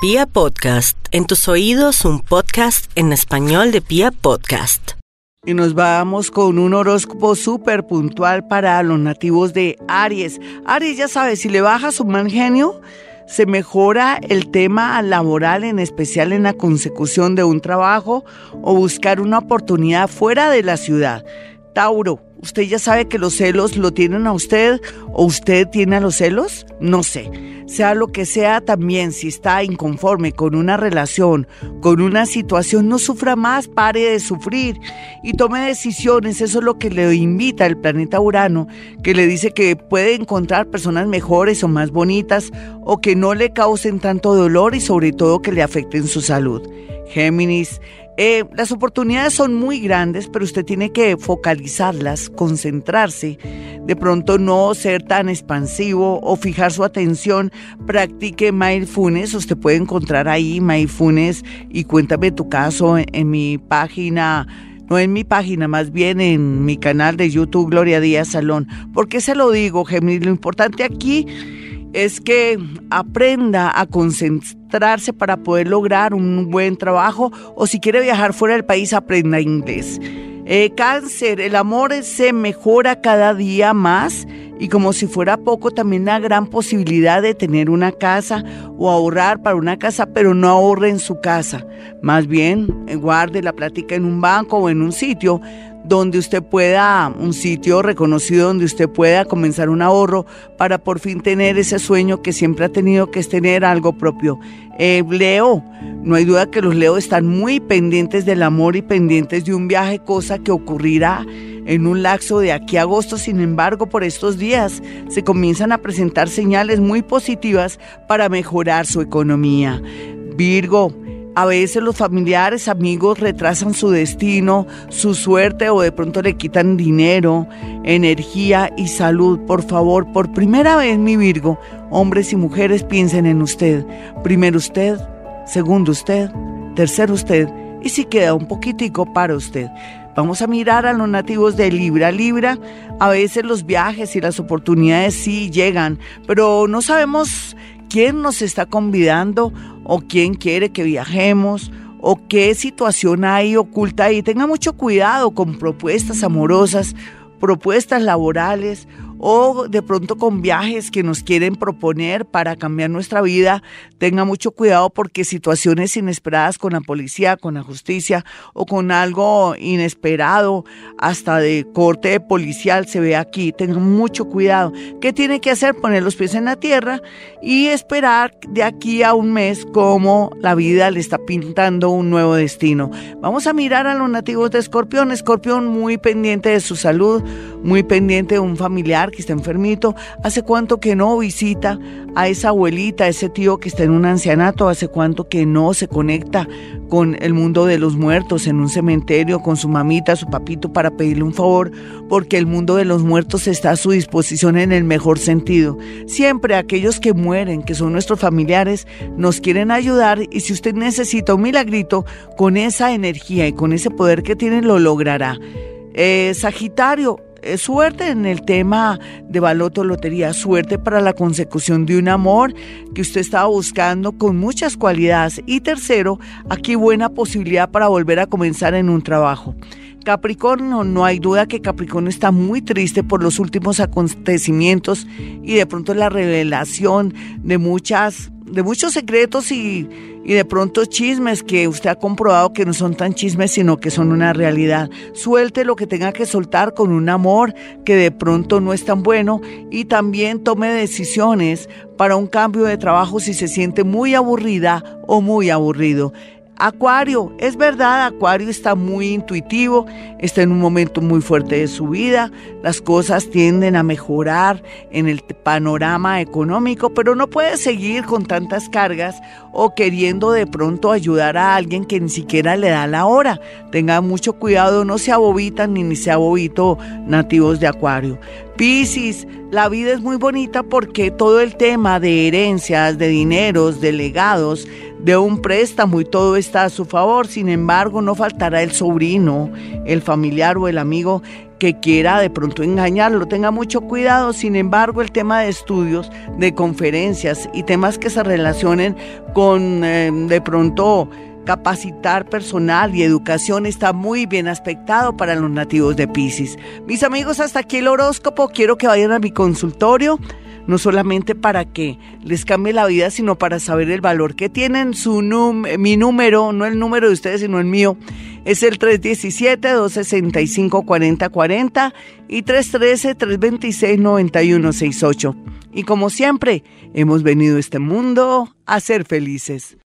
Pia Podcast, en tus oídos un podcast en español de Pia Podcast. Y nos vamos con un horóscopo súper puntual para los nativos de Aries. Aries ya sabe, si le baja su mal genio, se mejora el tema laboral, en especial en la consecución de un trabajo o buscar una oportunidad fuera de la ciudad. Tauro, ¿usted ya sabe que los celos lo tienen a usted o usted tiene a los celos? No sé. Sea lo que sea también, si está inconforme con una relación, con una situación, no sufra más, pare de sufrir y tome decisiones. Eso es lo que le invita el planeta Urano, que le dice que puede encontrar personas mejores o más bonitas o que no le causen tanto dolor y sobre todo que le afecten su salud. Géminis, eh, las oportunidades son muy grandes, pero usted tiene que focalizarlas, concentrarse, de pronto no ser tan expansivo o fijar su atención. Practique mindfulness, usted puede encontrar ahí mindfulness y cuéntame tu caso en, mi página no en mi página, más bien en mi canal de YouTube Gloria Díaz Salón. ¿Por qué se lo digo, Gemini? Lo importante aquí es que aprenda a concentrarse para poder lograr un buen trabajo o si quiere viajar fuera del país, aprenda inglés. Eh, cáncer, el amor se mejora cada día más y como si fuera poco, también la gran posibilidad de tener una casa o ahorrar para una casa, pero no ahorre en su casa. Más bien, eh, guarde la plática en un banco o en un sitio donde usted pueda, un sitio reconocido donde usted pueda comenzar un ahorro para por fin tener ese sueño que siempre ha tenido, que es tener algo propio. Eh, Leo, no hay duda que los Leo están muy pendientes del amor y pendientes de un viaje, cosa que ocurrirá en un lapso de aquí a agosto. Sin embargo, por estos días se comienzan a presentar señales muy positivas para mejorar su economía. Virgo, a veces los familiares, amigos retrasan su destino, su suerte o de pronto le quitan dinero, energía y salud. Por favor, por primera vez mi Virgo, hombres y mujeres piensen en usted. Primero usted, segundo usted, tercero usted y si queda un poquitico para usted. Vamos a mirar a los nativos de Libra. Libra, a veces los viajes y las oportunidades sí llegan, pero no sabemos quién nos está convidando o quién quiere que viajemos o qué situación hay oculta ahí. Tenga mucho cuidado con propuestas amorosas, propuestas laborales o de pronto con viajes que nos quieren proponer para cambiar nuestra vida, tenga mucho cuidado porque situaciones inesperadas con la policía, con la justicia o con algo inesperado, hasta de corte policial se ve aquí, tenga mucho cuidado. ¿Qué tiene que hacer? Poner los pies en la tierra y esperar de aquí a un mes cómo la vida le está pintando un nuevo destino. Vamos a mirar a los nativos de Escorpión, Escorpión muy pendiente de su salud, muy pendiente de un familiar que está enfermito, hace cuánto que no visita a esa abuelita, a ese tío que está en un ancianato, hace cuánto que no se conecta con el mundo de los muertos en un cementerio, con su mamita, su papito, para pedirle un favor, porque el mundo de los muertos está a su disposición en el mejor sentido. Siempre aquellos que mueren, que son nuestros familiares, nos quieren ayudar y si usted necesita un milagrito, con esa energía y con ese poder que tiene, lo logrará. Eh, Sagitario, suerte en el tema de baloto lotería, suerte para la consecución de un amor que usted estaba buscando con muchas cualidades. Y tercero, aquí buena posibilidad para volver a comenzar en un trabajo. Capricornio, no hay duda que Capricornio está muy triste por los últimos acontecimientos y de pronto la revelación de muchas de muchos secretos y, y, de pronto chismes que usted ha comprobado que no son tan chismes, sino que son una realidad. Suelte lo que tenga que soltar con un amor que de pronto no es tan bueno y también tome decisiones para un cambio de trabajo si se siente muy aburrida o muy aburrido. Acuario, es verdad, Acuario está muy intuitivo, está en un momento muy fuerte de su vida, las cosas tienden a mejorar en el panorama económico, pero no puede seguir con tantas cargas o queriendo de pronto ayudar a alguien que ni siquiera le da la hora. Tenga mucho cuidado, no se abobitan ni, ni se abobito nativos de Acuario. Piscis, la vida es muy bonita porque todo el tema de herencias, de dineros, de legados, de un préstamo y todo está a su favor. Sin embargo, no faltará el sobrino, el familiar o el amigo que quiera de pronto engañarlo. Tenga mucho cuidado. Sin embargo, el tema de estudios, de conferencias y temas que se relacionen con eh, de pronto capacitar personal y educación está muy bien aspectado para los nativos de Pisces. Mis amigos, hasta aquí el horóscopo. Quiero que vayan a mi consultorio no solamente para que les cambie la vida, sino para saber el valor que tienen. Su mi número, no el número de ustedes, sino el mío, es el 317-265-4040 y 313-326-9168. Y como siempre, hemos venido a este mundo a ser felices.